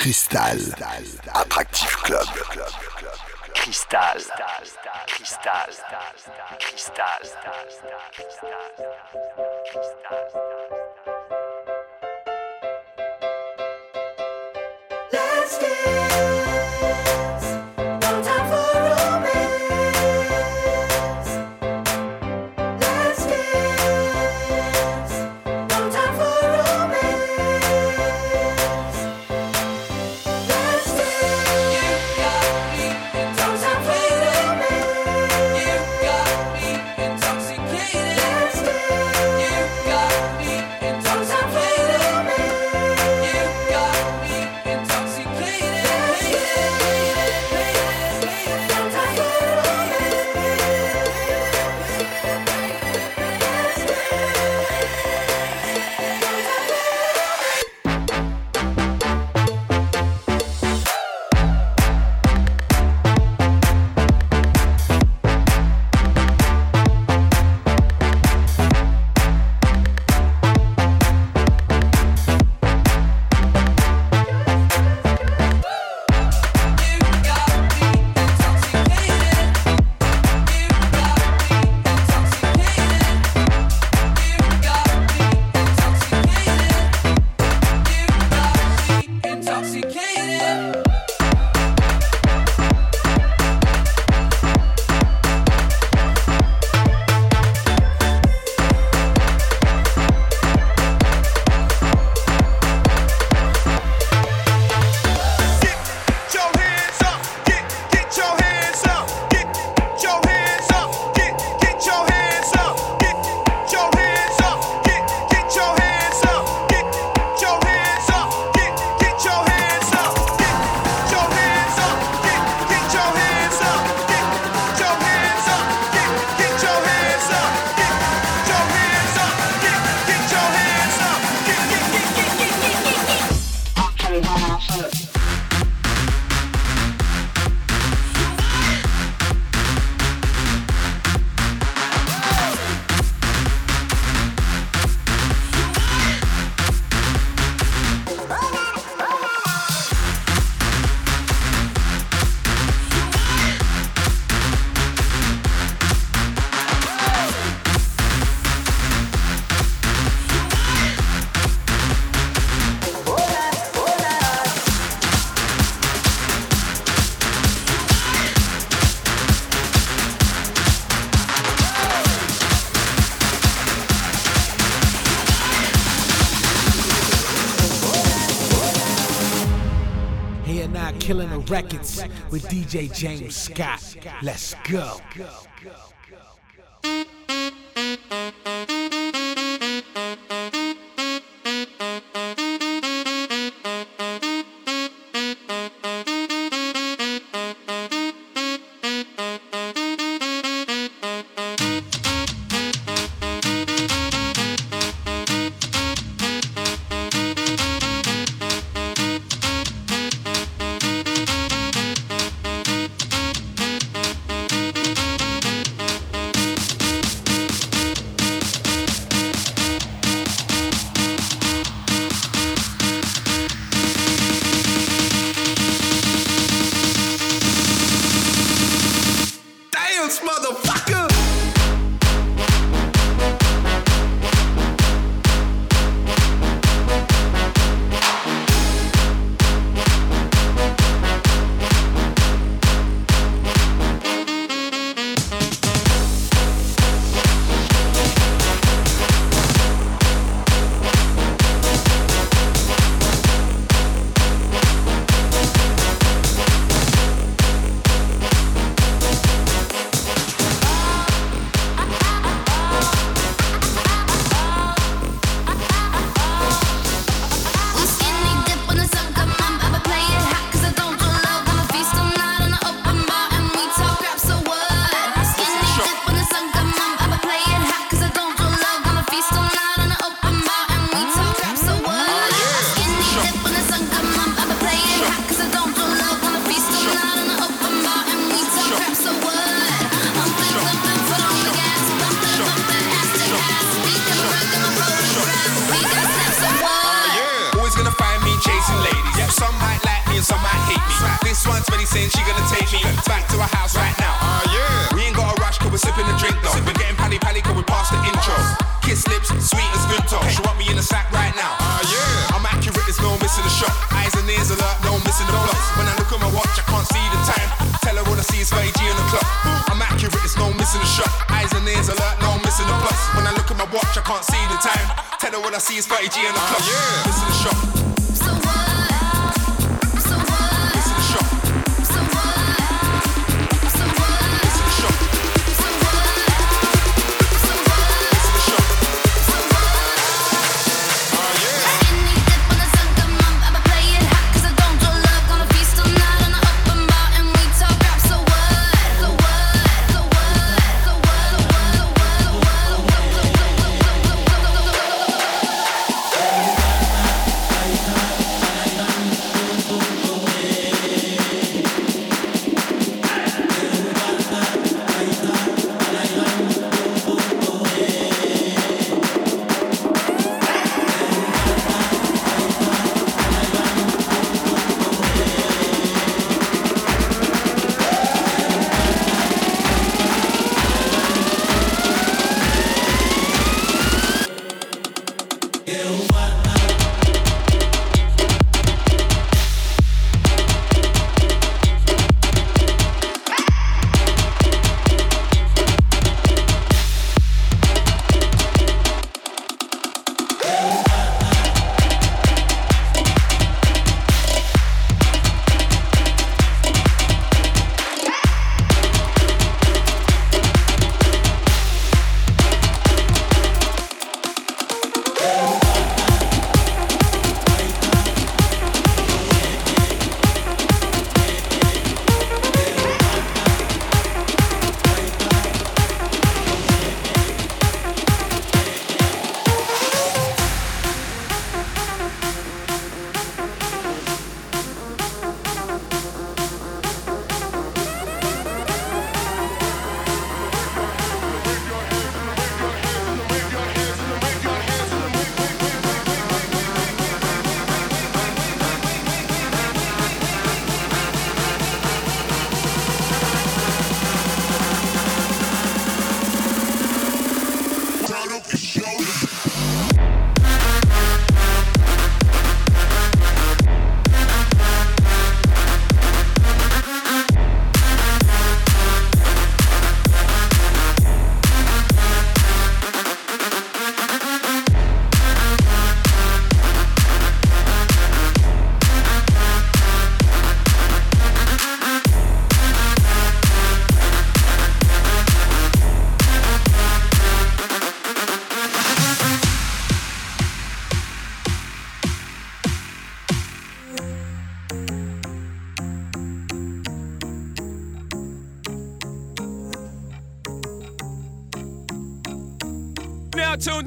Cristal. Attractif Club. Cristal. Cristal. Cristal. Let's get Records with DJ James Scott. Let's go.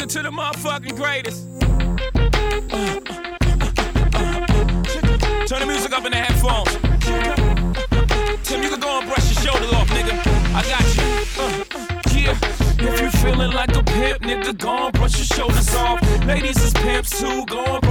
To the motherfucking greatest. Turn the music up in the headphones. Tim, you can go and brush your shoulders off, nigga. I got you. Uh, yeah. If you feeling like a pimp, nigga, go and brush your shoulders off. Ladies is pimps too, go and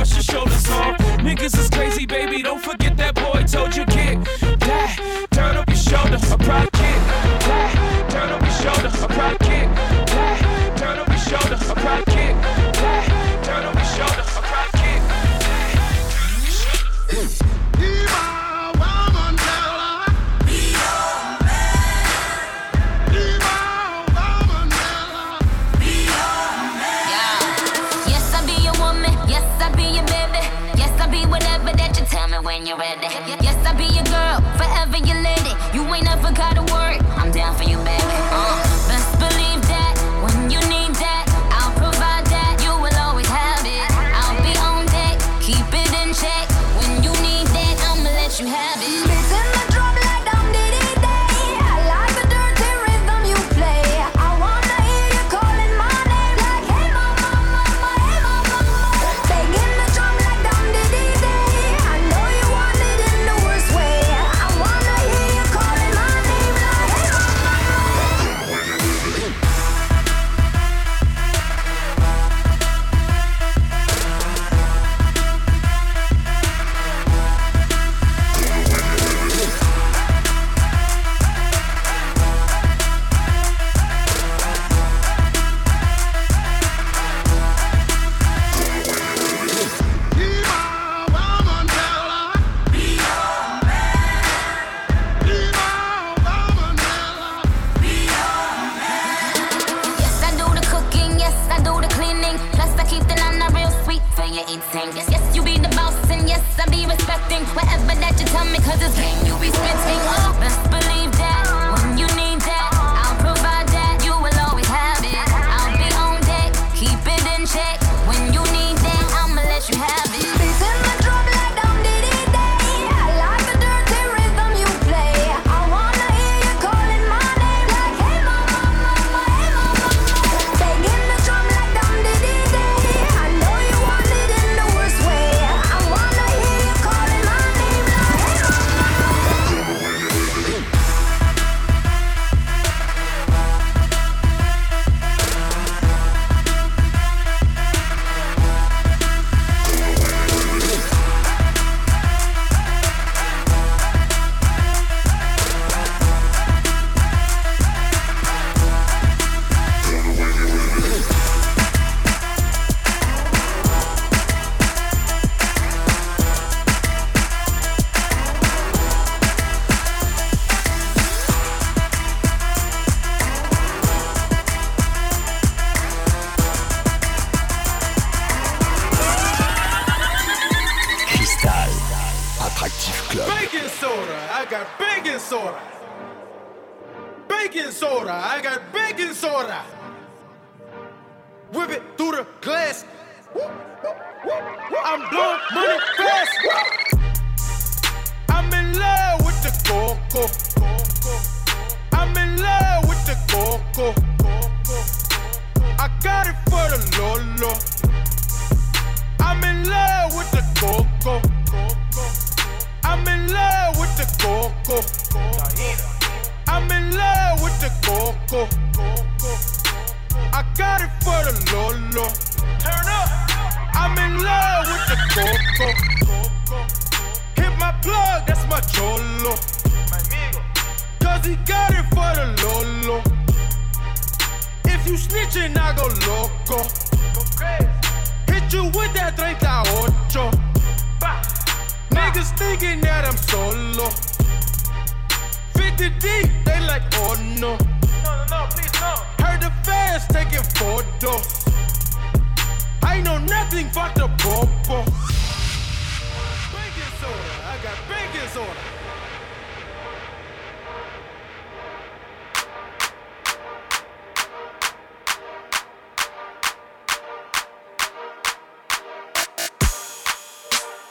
disorder.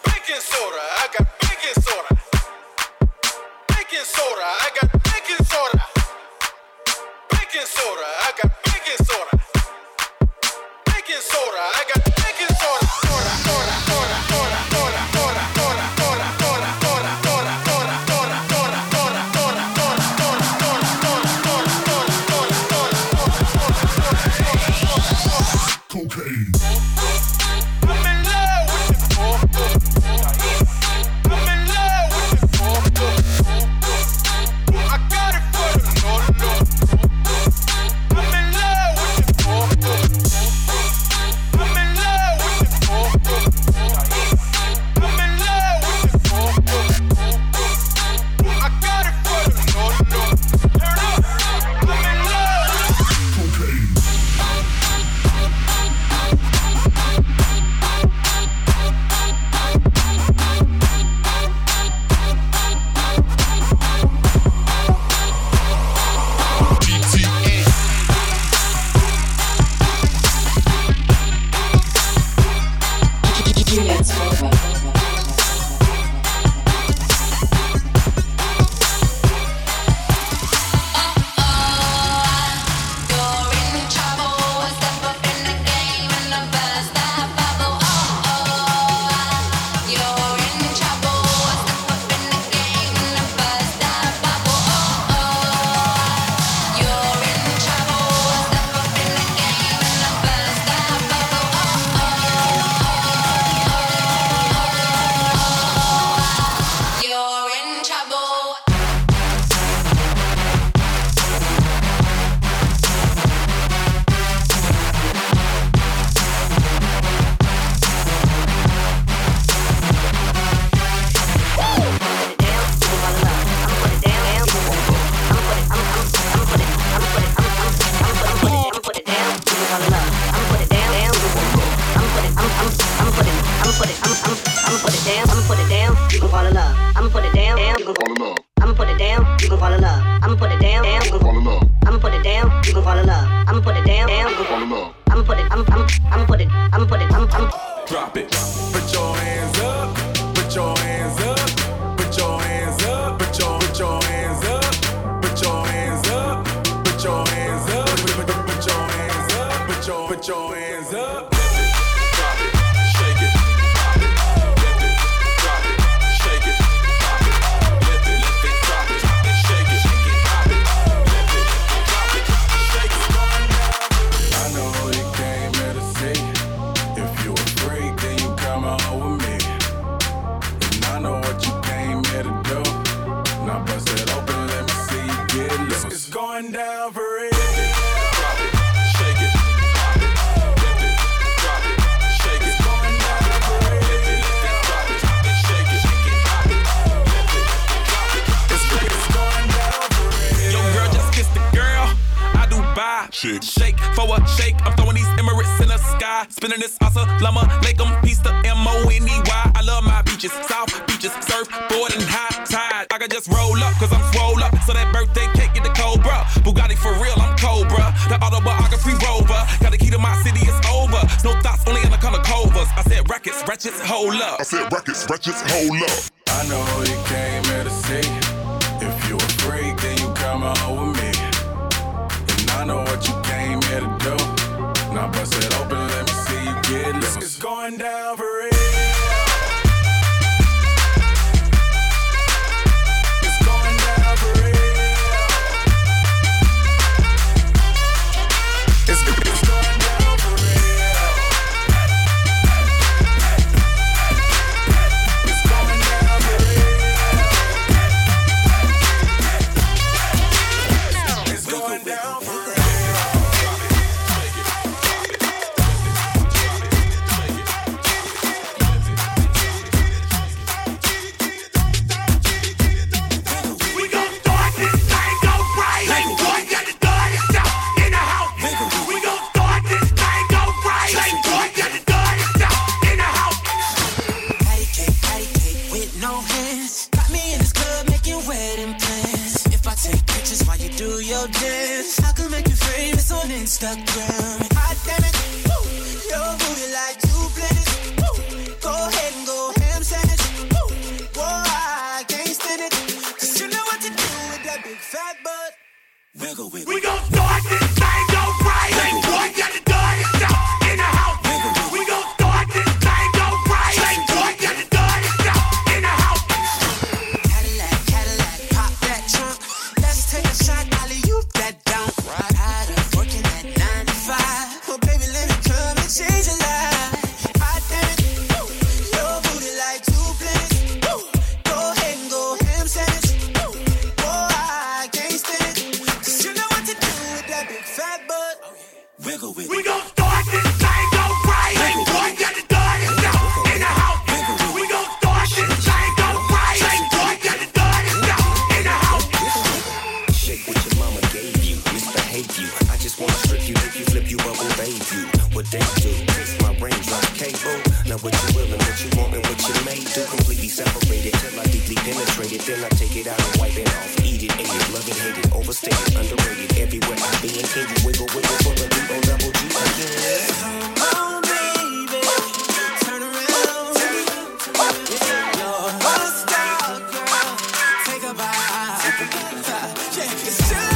Baking soda. Yeah, it's true.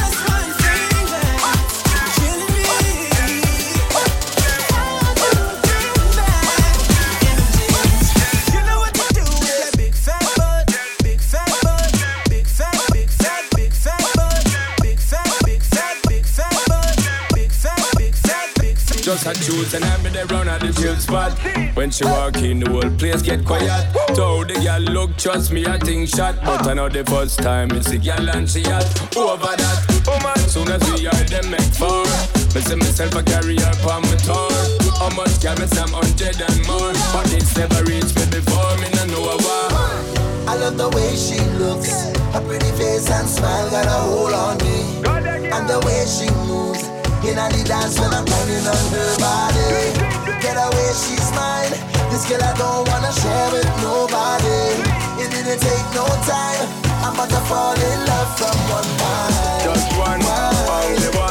and I'm there round at the chill spot. When she walk in, the whole place get quiet. Told the girl look, trust me, I think shot. But I know the first time it's a girl and she hot. Over that, oh man, soon as we are them make four. Me see myself a carrier on my tour. How much can me some hundred and more? But it's never reached me before. Me no know a why. I love the way she looks. Her pretty face and smile got a hold on me. And the way she moves. In the dance when I'm turning on her body. Get away, she's mine. This girl I don't wanna share with nobody. It didn't take no time. I'm about to fall in love from one night. Just one, one. only one.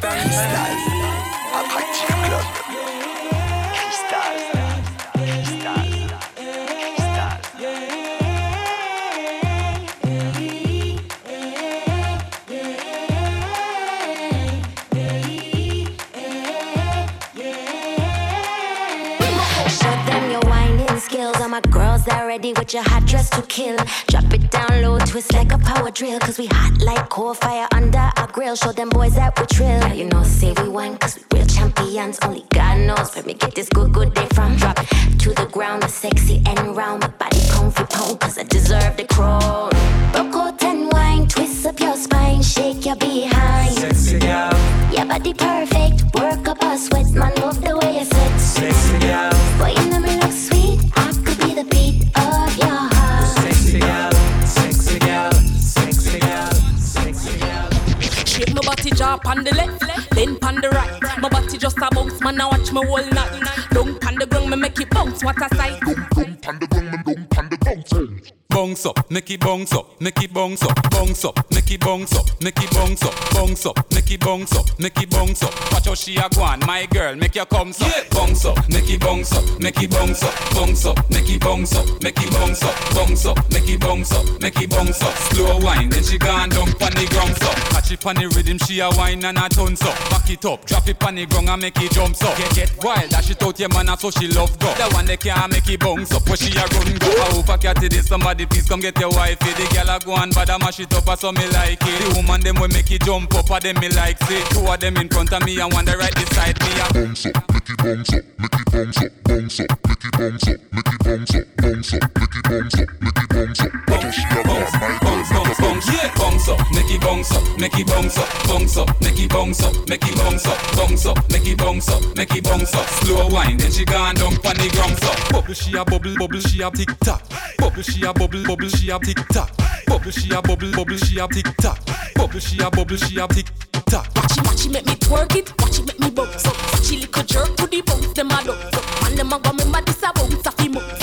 Show them your whining skills. All my girls ready with your hot dress to kill. Twist like a power drill. Cause we hot like coal fire under our grill. Show them boys that we trill. You know, say we wine cause we real champions. Only God knows where me get this good, good day from. Drop to the ground, sexy and round. My body for pound cause I deserve the crown. Out and wine, twist up your spine, shake your behind. Sexy girl, Your body perfect, work up a sweat, man, love the way you sit. sexy girl, Boy, you know me look sweet. Body jaw on the left, then on the right. My body just a bounce, man. Now watch me whole night. Don't on the ground, me make it bounce. What a sight! Bounce up, make it bounce up, make it bounce up, bounce up, make it bounce up, make it bounce up, bounce up, make it bounce up, make it bounce up. Watch how she a go on, my girl, make your come up, bounce up, make it bounce up, make it bounce up, bounce up, make it bounce up, make it bounce up, bounce up, make it bounce up, make it bounce up. Slow wine, then she gone down pon the ground so. Catch it pon the rhythm, she a wine and a tons up. Back it up, drop it pon the ground and make it jump so. Get get wild, dash it out your man, so she love go. The one that can't make it bounce up, where she a run go. I hope I catch it, somebody please come get your wife. The girl a go and bad a mash it up, so me like it. The woman them will make it jump up, a them me like see. Two of them in front of me and one the right beside me. Bounce up, make it bounce up, make it bounce up, bounce up, make it bounce up, make it bounce up, bounce up, make it bounce up, make it bounce up. What does she have on? My girl, bounce, bounce, bounce, yeah. bounce up, make it bounce up, make it bounce up, bounce up, make it bounce up, make it bounce up, bounce up, make it bounce up, make it bounce up. Slow wine, then she gone down pon the ground. Bubble she a bubble, bubble she a tick tock. Bubble she a bubble, bubble she a tick tock. Bubble she a bubble, bubble she a tick tock. Bubble she a bubble she a tick tock. Watch it, watch it, make me twerk it. Watch it, make me bounce up. Watch it, little jerk to the bounce. Them a up. And them a go remember this a bounce a fi mouth.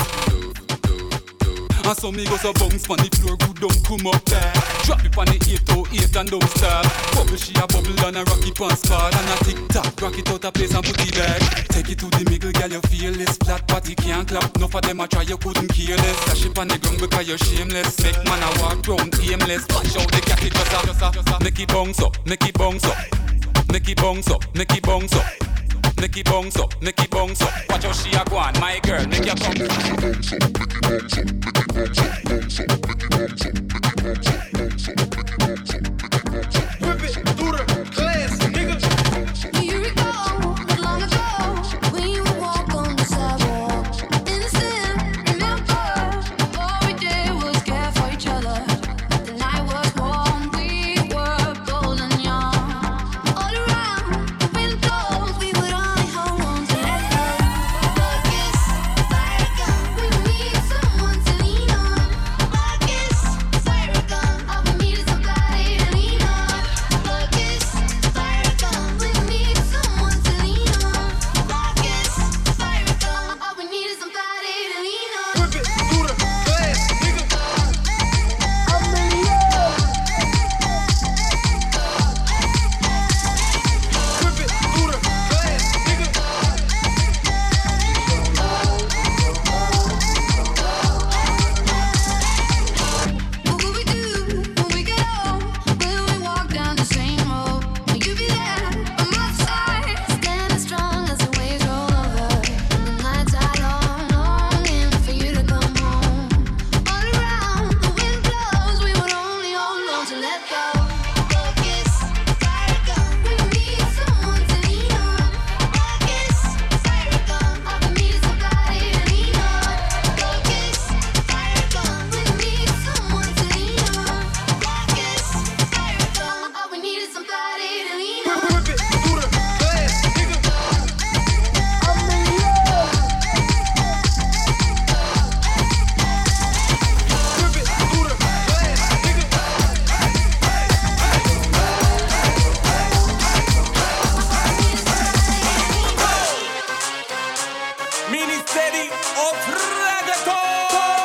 And so me go so bounce pon the floor, good don't come up there. Drop it pon the 808 and don't stop. Bubble she a bubble and a rock it pon spot and a tick tock. Rock it out a place and put it back. Take it to the middle, girl, you feel this flat body can't clap. Enough of them a try, you couldn't care less. Dash it pon the ground because you're shameless. Make man a walk round aimless. Watch out the cat it just a, just a, just a. Make it bounce up, make it bounce up, make it bounce up, make it bounce up. It bounce up, it bounce up. Watch how she a go on, my girl, make your come. Whip it Ministerio of Reggaeton.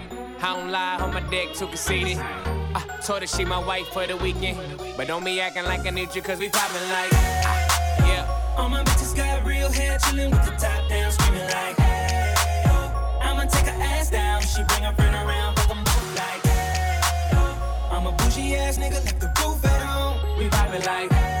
I don't lie on my dick, too conceited. I told her she my wife for the weekend. But don't be acting like I need you, cause we poppin' like. ah, yeah. All my bitches got real hair, chillin' with the top down, screaming like, hey, oh. I'ma take her ass down. She bring her friend around, fuck 'em both like, hey, oh. I'm a bougie ass nigga, left the roof at home. We vibin' like. We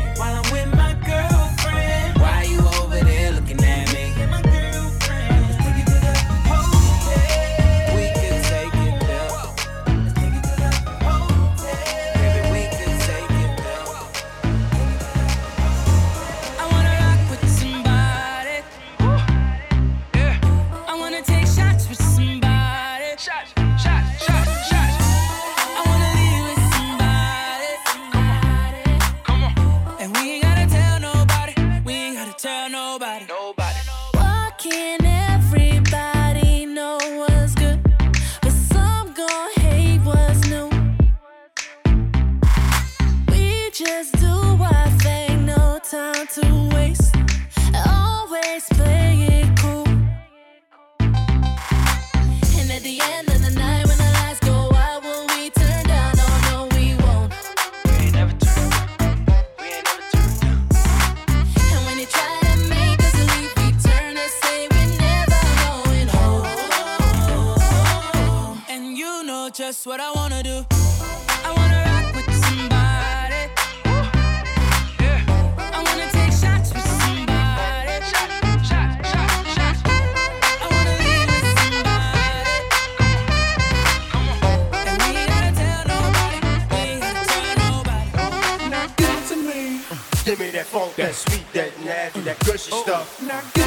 that sweet, that nasty, that gushy oh, stuff.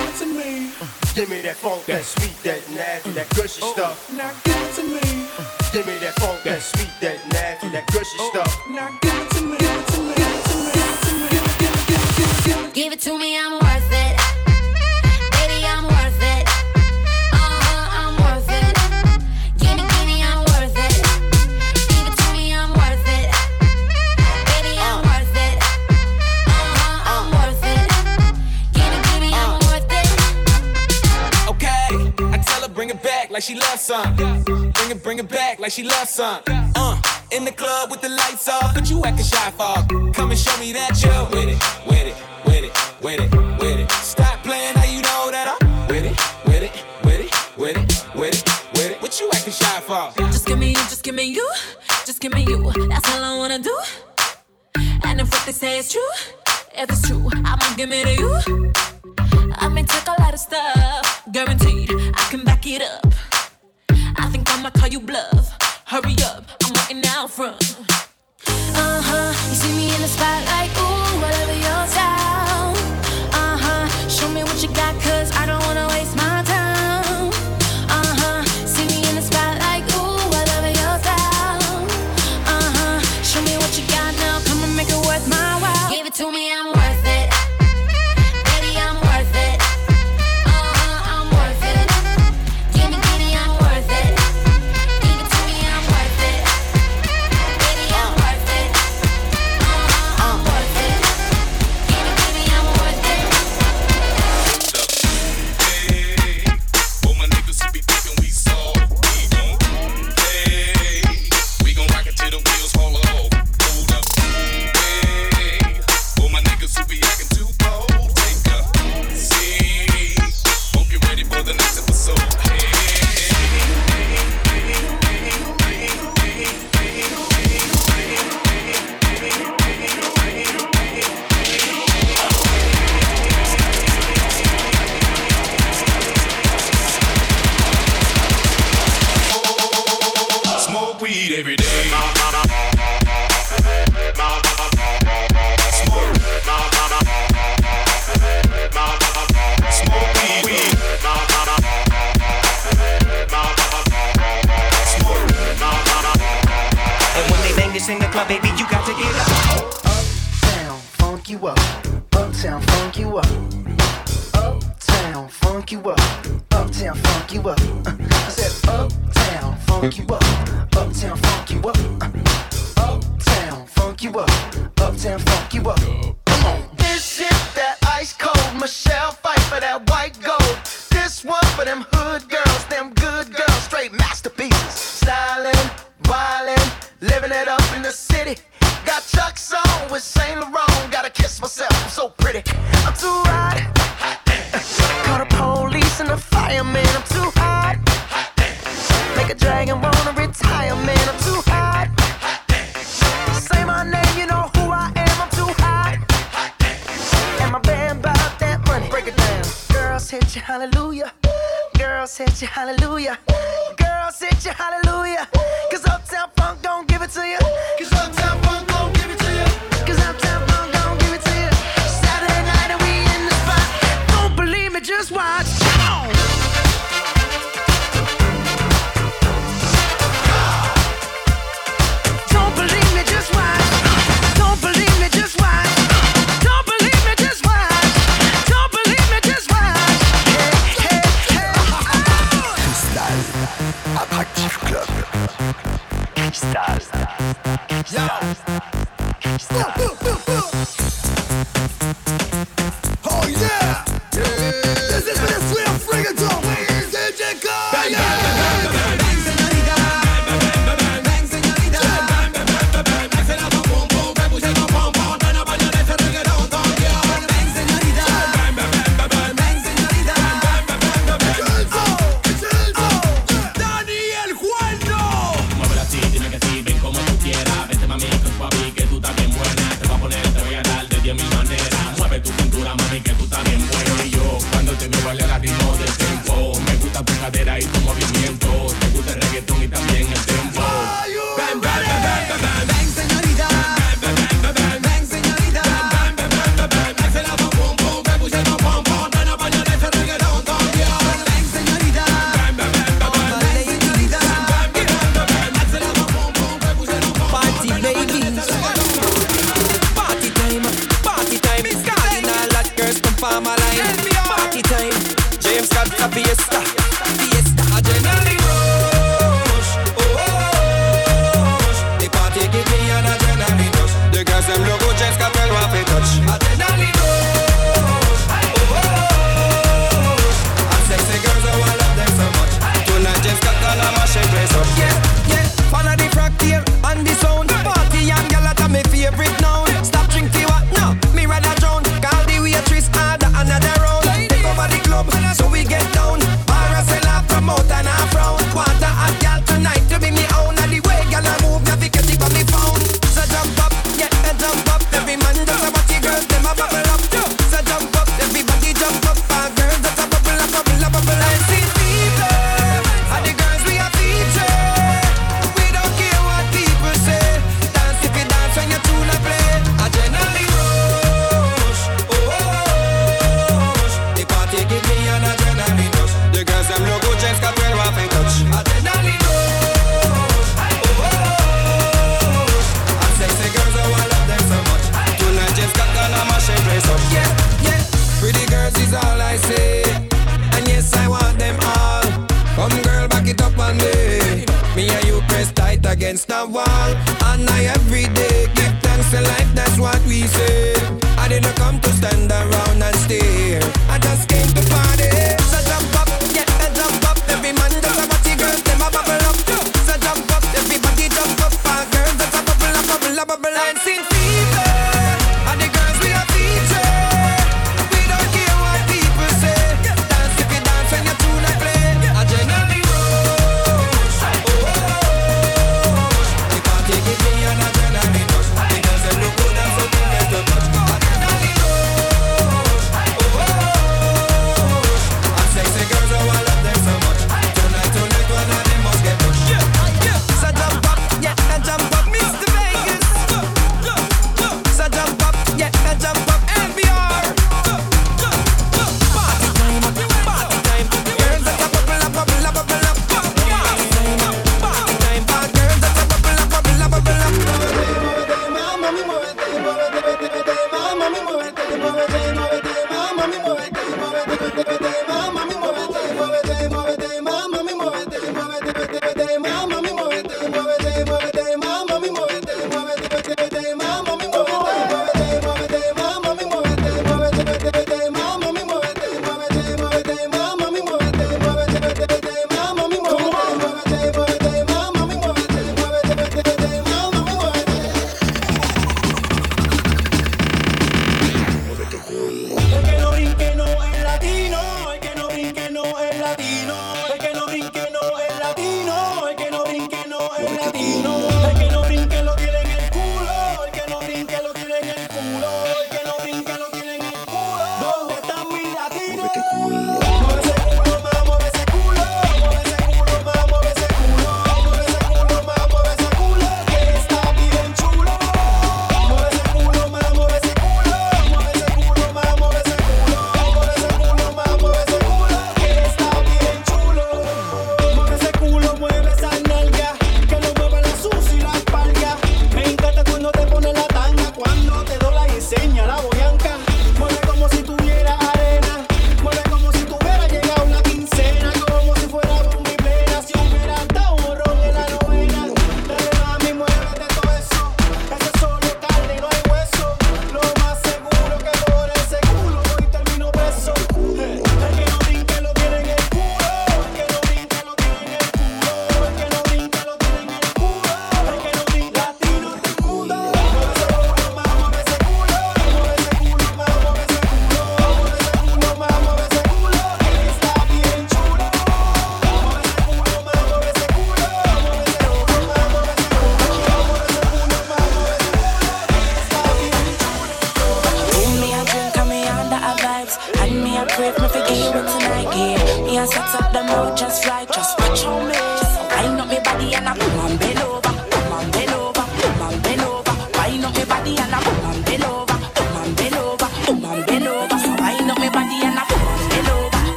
Son. Attractive Club. Cristal. Cristal. Oh yeah!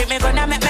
Treat me and make